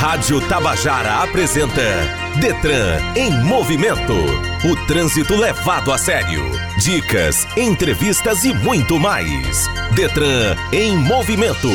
Rádio Tabajara apresenta Detran em movimento. O trânsito levado a sério. Dicas, entrevistas e muito mais. Detran em movimento.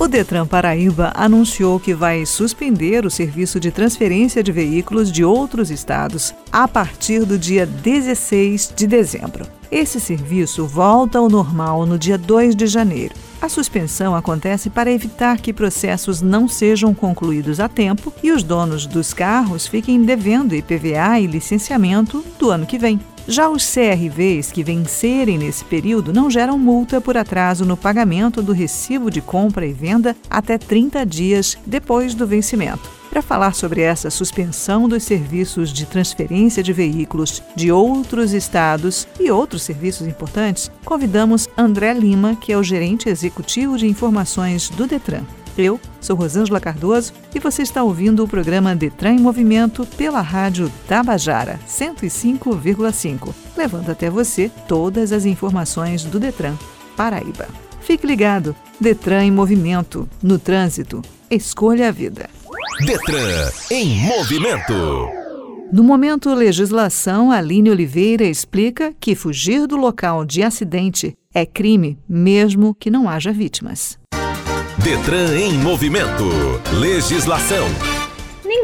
O Detran Paraíba anunciou que vai suspender o serviço de transferência de veículos de outros estados a partir do dia 16 de dezembro. Esse serviço volta ao normal no dia 2 de janeiro. A suspensão acontece para evitar que processos não sejam concluídos a tempo e os donos dos carros fiquem devendo IPVA e licenciamento do ano que vem. Já os CRVs que vencerem nesse período não geram multa por atraso no pagamento do recibo de compra e venda até 30 dias depois do vencimento. Para falar sobre essa suspensão dos serviços de transferência de veículos de outros estados e outros serviços importantes, convidamos André Lima, que é o gerente executivo de informações do Detran. Eu sou Rosângela Cardoso e você está ouvindo o programa Detran em Movimento pela Rádio Tabajara 105,5, levando até você todas as informações do Detran Paraíba. Fique ligado, Detran em Movimento, no trânsito, escolha a vida. Detran em movimento. No momento legislação, Aline Oliveira explica que fugir do local de acidente é crime, mesmo que não haja vítimas. Detran em movimento. Legislação.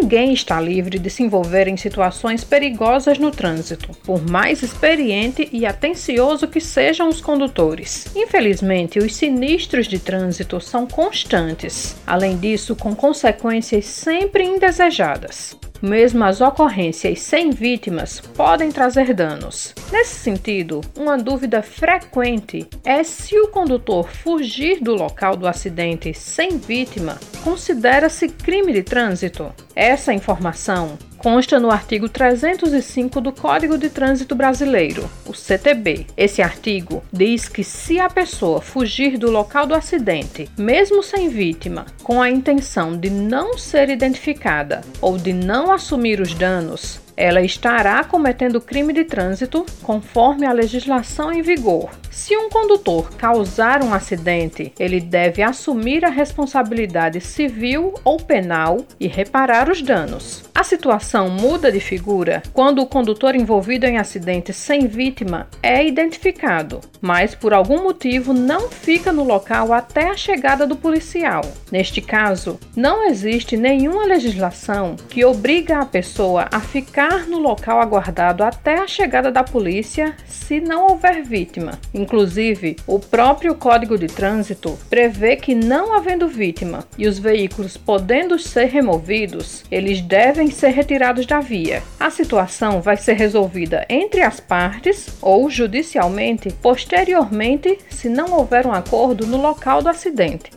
Ninguém está livre de se envolver em situações perigosas no trânsito, por mais experiente e atencioso que sejam os condutores. Infelizmente, os sinistros de trânsito são constantes, além disso, com consequências sempre indesejadas. Mesmo as ocorrências sem vítimas podem trazer danos. Nesse sentido, uma dúvida frequente é se o condutor fugir do local do acidente sem vítima considera-se crime de trânsito. Essa informação consta no artigo 305 do Código de Trânsito Brasileiro, o CTB. Esse artigo diz que se a pessoa fugir do local do acidente, mesmo sem vítima, com a intenção de não ser identificada ou de não assumir os danos, ela estará cometendo crime de trânsito conforme a legislação em vigor. Se um condutor causar um acidente, ele deve assumir a responsabilidade civil ou penal e reparar os danos. A situação muda de figura quando o condutor envolvido em acidente sem vítima é identificado, mas por algum motivo não fica no local até a chegada do policial. Neste caso, não existe nenhuma legislação que obriga a pessoa a ficar no local aguardado até a chegada da polícia se não houver vítima. Inclusive, o próprio Código de Trânsito prevê que, não havendo vítima e os veículos podendo ser removidos, eles devem ser retirados da via. A situação vai ser resolvida entre as partes ou judicialmente posteriormente, se não houver um acordo no local do acidente.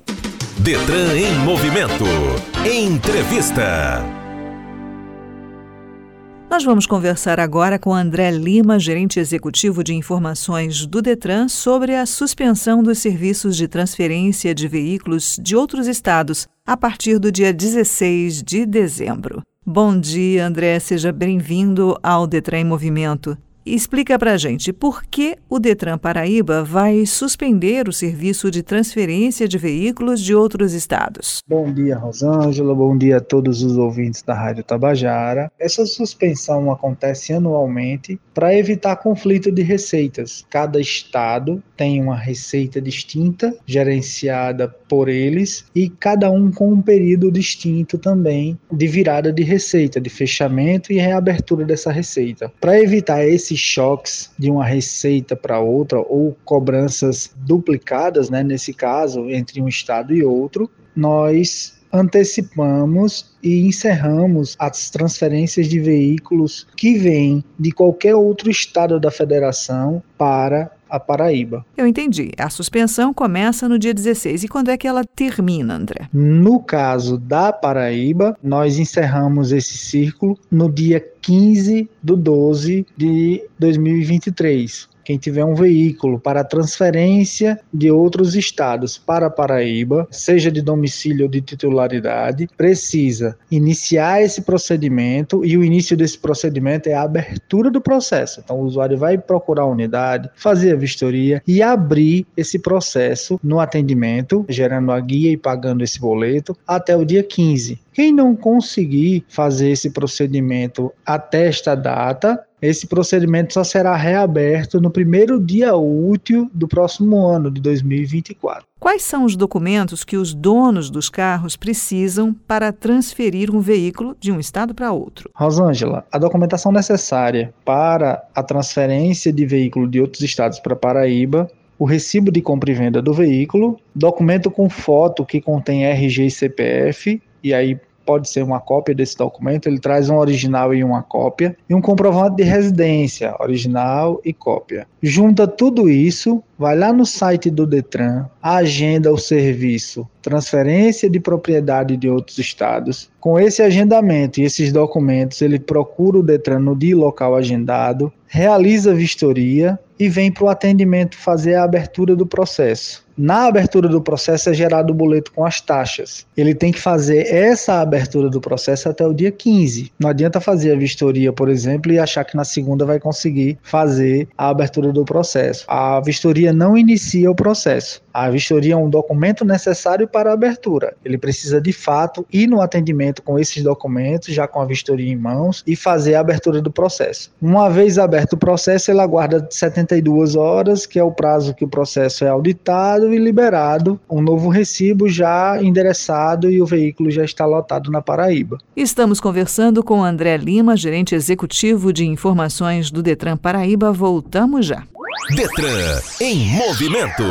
Detran em movimento. Entrevista. Nós vamos conversar agora com André Lima, gerente executivo de informações do Detran, sobre a suspensão dos serviços de transferência de veículos de outros estados a partir do dia 16 de dezembro. Bom dia, André, seja bem-vindo ao Detran em Movimento. Explica para a gente por que o Detran Paraíba vai suspender o serviço de transferência de veículos de outros estados. Bom dia, Rosângela. Bom dia a todos os ouvintes da Rádio Tabajara. Essa suspensão acontece anualmente para evitar conflito de receitas. Cada estado tem uma receita distinta, gerenciada por eles, e cada um com um período distinto também de virada de receita, de fechamento e reabertura dessa receita. Para evitar esse esses choques de uma receita para outra ou cobranças duplicadas, né, nesse caso, entre um estado e outro, nós antecipamos e encerramos as transferências de veículos que vêm de qualquer outro estado da federação para a Paraíba. Eu entendi. A suspensão começa no dia 16. E quando é que ela termina, André? No caso da Paraíba, nós encerramos esse círculo no dia 15 do 12 de 2023 quem tiver um veículo para transferência de outros estados para Paraíba, seja de domicílio ou de titularidade, precisa iniciar esse procedimento e o início desse procedimento é a abertura do processo. Então o usuário vai procurar a unidade, fazer a vistoria e abrir esse processo no atendimento, gerando a guia e pagando esse boleto até o dia 15. Quem não conseguir fazer esse procedimento até esta data, esse procedimento só será reaberto no primeiro dia útil do próximo ano, de 2024. Quais são os documentos que os donos dos carros precisam para transferir um veículo de um estado para outro? Rosângela, a documentação necessária para a transferência de veículo de outros estados para Paraíba o recibo de compra e venda do veículo, documento com foto que contém RG e CPF, e aí pode ser uma cópia desse documento, ele traz um original e uma cópia, e um comprovante de residência, original e cópia. Junta tudo isso, vai lá no site do Detran, agenda o serviço transferência de propriedade de outros estados. Com esse agendamento e esses documentos, ele procura o Detran no dia local agendado, realiza a vistoria e vem para o atendimento fazer a abertura do processo. Na abertura do processo é gerado o boleto com as taxas. Ele tem que fazer essa abertura do processo até o dia 15. Não adianta fazer a vistoria, por exemplo, e achar que na segunda vai conseguir fazer a abertura do processo. A vistoria não inicia o processo. A vistoria é um documento necessário para a abertura. Ele precisa de fato ir no atendimento com esses documentos, já com a vistoria em mãos, e fazer a abertura do processo. Uma vez aberto o processo, ele aguarda 72 horas, que é o prazo que o processo é auditado e liberado, um novo recibo já endereçado e o veículo já está lotado na Paraíba. Estamos conversando com André Lima, gerente executivo de informações do Detran Paraíba. Voltamos já. Detran em movimento.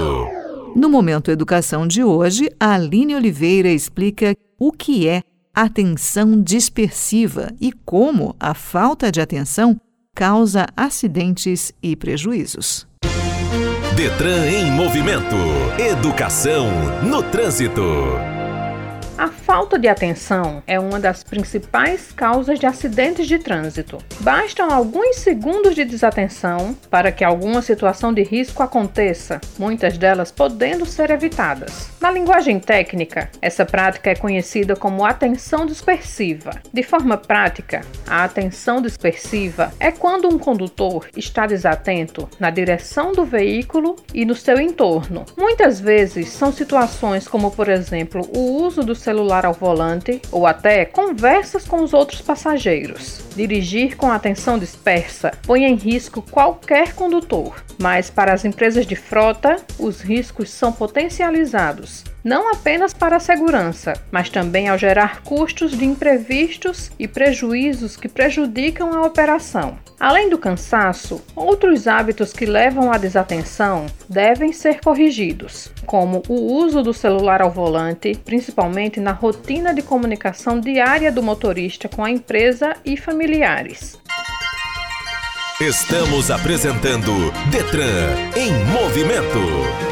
No Momento Educação de hoje, a Aline Oliveira explica o que é atenção dispersiva e como a falta de atenção causa acidentes e prejuízos. Detran em movimento. Educação no trânsito. Falta de atenção é uma das principais causas de acidentes de trânsito. Bastam alguns segundos de desatenção para que alguma situação de risco aconteça, muitas delas podendo ser evitadas. Na linguagem técnica, essa prática é conhecida como atenção dispersiva. De forma prática, a atenção dispersiva é quando um condutor está desatento na direção do veículo e no seu entorno. Muitas vezes são situações como, por exemplo, o uso do celular ao volante ou até conversas com os outros passageiros. Dirigir com atenção dispersa põe em risco qualquer condutor, mas para as empresas de frota, os riscos são potencializados não apenas para a segurança, mas também ao gerar custos de imprevistos e prejuízos que prejudicam a operação. Além do cansaço, outros hábitos que levam à desatenção devem ser corrigidos, como o uso do celular ao volante, principalmente na rotina de comunicação diária do motorista com a empresa e familiares. Estamos apresentando Detran em movimento.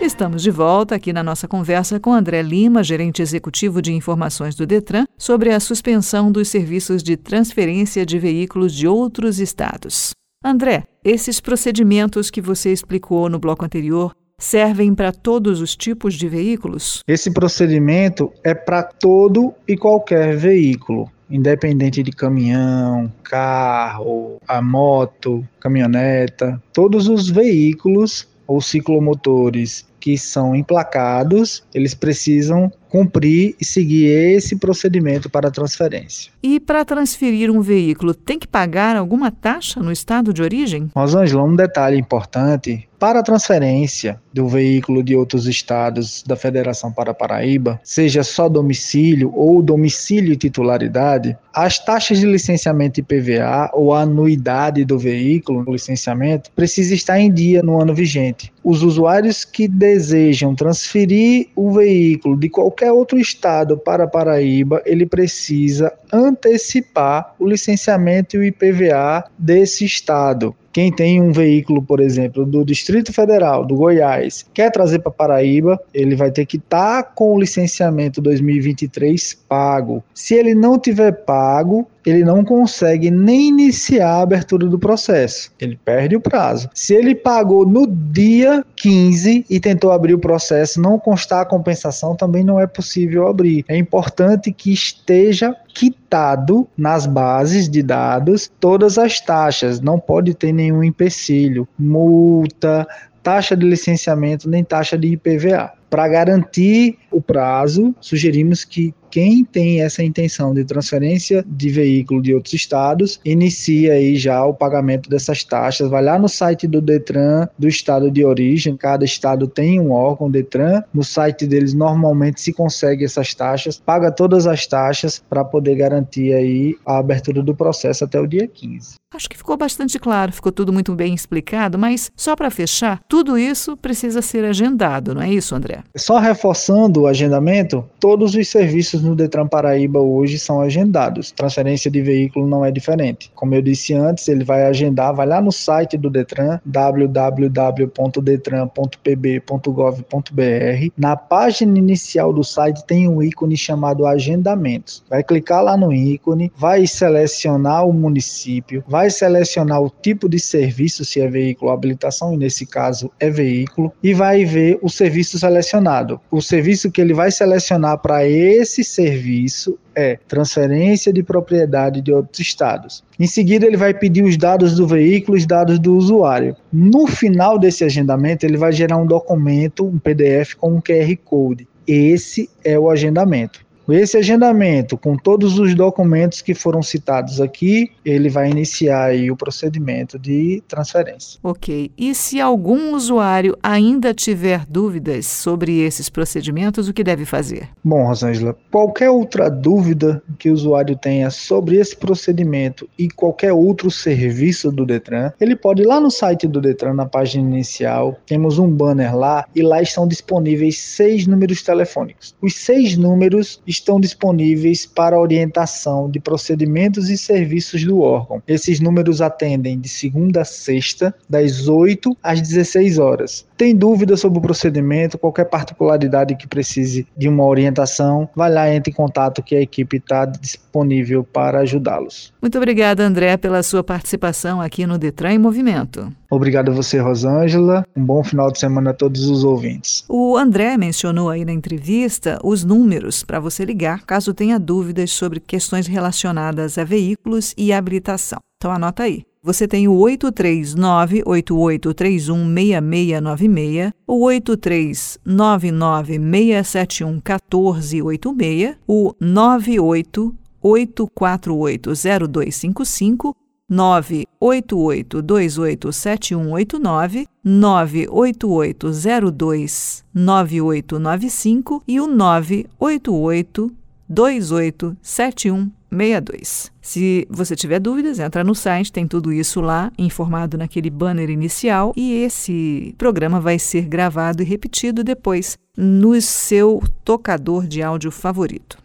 Estamos de volta aqui na nossa conversa com André Lima, gerente executivo de informações do Detran, sobre a suspensão dos serviços de transferência de veículos de outros estados. André, esses procedimentos que você explicou no bloco anterior servem para todos os tipos de veículos? Esse procedimento é para todo e qualquer veículo independente de caminhão, carro, a moto, caminhoneta, todos os veículos ou ciclomotores que são emplacados, eles precisam cumprir e seguir esse procedimento para transferência. E para transferir um veículo, tem que pagar alguma taxa no estado de origem? Rosângela, um detalhe importante para a transferência do veículo de outros estados da Federação para Paraíba, seja só domicílio ou domicílio e titularidade, as taxas de licenciamento IPVA ou a anuidade do veículo, o licenciamento, precisa estar em dia no ano vigente. Os usuários que desejam transferir o veículo de qualquer outro estado para Paraíba, ele precisa antecipar o licenciamento e o IPVA desse estado. Quem tem um veículo, por exemplo, do Distrito Federal, do Goiás, quer trazer para Paraíba, ele vai ter que estar tá com o licenciamento 2023 pago. Se ele não tiver pago, ele não consegue nem iniciar a abertura do processo. Ele perde o prazo. Se ele pagou no dia 15 e tentou abrir o processo, não constar a compensação, também não é possível abrir. É importante que esteja quitado nas bases de dados todas as taxas, não pode ter nenhum empecilho, multa, taxa de licenciamento nem taxa de IPVA. Para garantir o prazo, sugerimos que quem tem essa intenção de transferência de veículo de outros estados, inicia aí já o pagamento dessas taxas. Vai lá no site do Detran do estado de origem, cada estado tem um órgão Detran, no site deles normalmente se consegue essas taxas, paga todas as taxas para poder garantir aí a abertura do processo até o dia 15. Acho que ficou bastante claro, ficou tudo muito bem explicado, mas só para fechar, tudo isso precisa ser agendado, não é isso, André? Só reforçando o agendamento, todos os serviços no Detran Paraíba hoje são agendados. Transferência de veículo não é diferente. Como eu disse antes, ele vai agendar, vai lá no site do Detran, www.detran.pb.gov.br. Na página inicial do site tem um ícone chamado agendamentos. Vai clicar lá no ícone, vai selecionar o município, vai selecionar o tipo de serviço, se é veículo habilitação, e nesse caso é veículo, e vai ver o serviço selecionado. O serviço que ele vai selecionar para esse serviço é transferência de propriedade de outros estados. Em seguida, ele vai pedir os dados do veículo os dados do usuário. No final desse agendamento, ele vai gerar um documento, um PDF com um QR Code. Esse é o agendamento. Esse agendamento, com todos os documentos que foram citados aqui, ele vai iniciar o procedimento de transferência. Ok. E se algum usuário ainda tiver dúvidas sobre esses procedimentos, o que deve fazer? Bom, Rosângela, qualquer outra dúvida que o usuário tenha sobre esse procedimento e qualquer outro serviço do Detran, ele pode ir lá no site do Detran, na página inicial, temos um banner lá e lá estão disponíveis seis números telefônicos. Os seis números estão disponíveis para orientação de procedimentos e serviços do órgão. Esses números atendem de segunda a sexta, das 8 às 16 horas. Tem dúvida sobre o procedimento, qualquer particularidade que precise de uma orientação, vai lá, entre em contato que a equipe está disponível para ajudá-los. Muito obrigada, André, pela sua participação aqui no Detran em Movimento. Obrigado a você, Rosângela. Um bom final de semana a todos os ouvintes. O André mencionou aí na entrevista os números para você ligar caso tenha dúvidas sobre questões relacionadas a veículos e habilitação. Então anota aí. Você tem o 839-8831-6696, o 83996711486, o 988480255 988287189, 988029895 e o 988287162. Se você tiver dúvidas, entra no site, tem tudo isso lá, informado naquele banner inicial, e esse programa vai ser gravado e repetido depois no seu tocador de áudio favorito.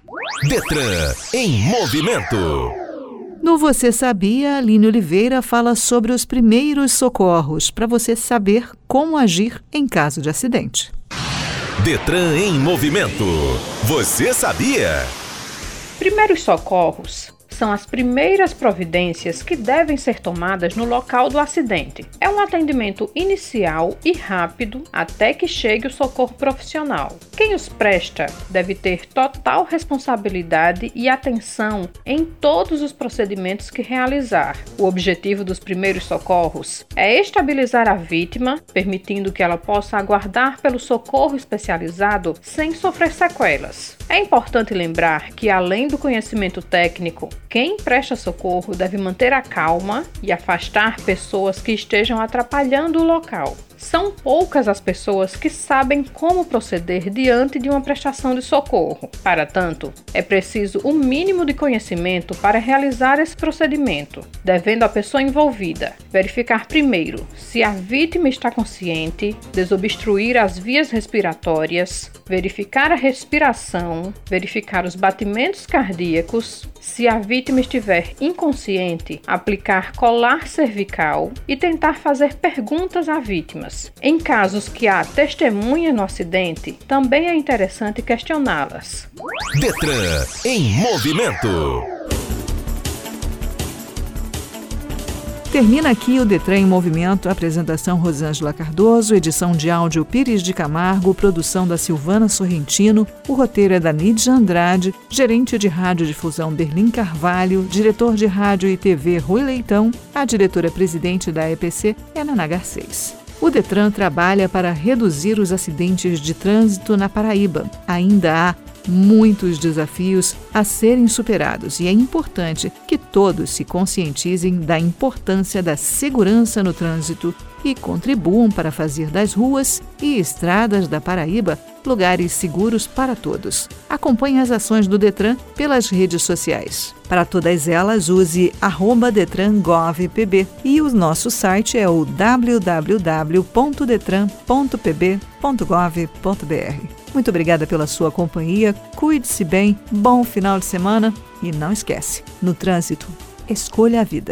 Detran em movimento. No Você Sabia, Aline Oliveira fala sobre os primeiros socorros para você saber como agir em caso de acidente. Detran em movimento. Você sabia? Primeiros socorros são as primeiras providências que devem ser tomadas no local do acidente. É um atendimento inicial e rápido até que chegue o socorro profissional. Quem os presta deve ter total responsabilidade e atenção em todos os procedimentos que realizar. O objetivo dos primeiros socorros é estabilizar a vítima, permitindo que ela possa aguardar pelo socorro especializado sem sofrer sequelas. É importante lembrar que, além do conhecimento técnico, quem presta socorro deve manter a calma e afastar pessoas que estejam atrapalhando o local. São poucas as pessoas que sabem como proceder diante de uma prestação de socorro. Para tanto, é preciso o mínimo de conhecimento para realizar esse procedimento, devendo a pessoa envolvida verificar primeiro se a vítima está consciente, desobstruir as vias respiratórias, verificar a respiração, verificar os batimentos cardíacos, se a vítima estiver inconsciente, aplicar colar cervical e tentar fazer perguntas a Em casos que há testemunha no acidente, também é interessante questioná-las. Detran em movimento. Termina aqui o Detran em Movimento, apresentação Rosângela Cardoso, edição de áudio Pires de Camargo, produção da Silvana Sorrentino, o roteiro é da Nídia Andrade, gerente de rádio difusão Berlim Carvalho, diretor de rádio e TV Rui Leitão, a diretora-presidente da EPC é Naná Garcês. O Detran trabalha para reduzir os acidentes de trânsito na Paraíba. Ainda há muitos desafios a serem superados e é importante que todos se conscientizem da importância da segurança no trânsito e contribuam para fazer das ruas e estradas da Paraíba lugares seguros para todos. Acompanhe as ações do Detran pelas redes sociais. Para todas elas, use DetranGovPB e o nosso site é o www.detran.pb.gov.br. Muito obrigada pela sua companhia, cuide-se bem, bom final de semana e não esquece, no trânsito, escolha a vida.